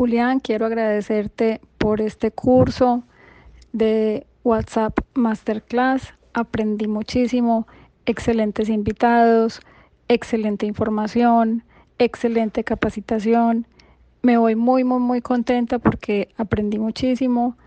Julián, quiero agradecerte por este curso de WhatsApp Masterclass. Aprendí muchísimo, excelentes invitados, excelente información, excelente capacitación. Me voy muy, muy, muy contenta porque aprendí muchísimo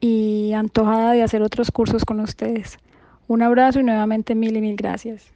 y antojada de hacer otros cursos con ustedes. Un abrazo y nuevamente mil y mil gracias.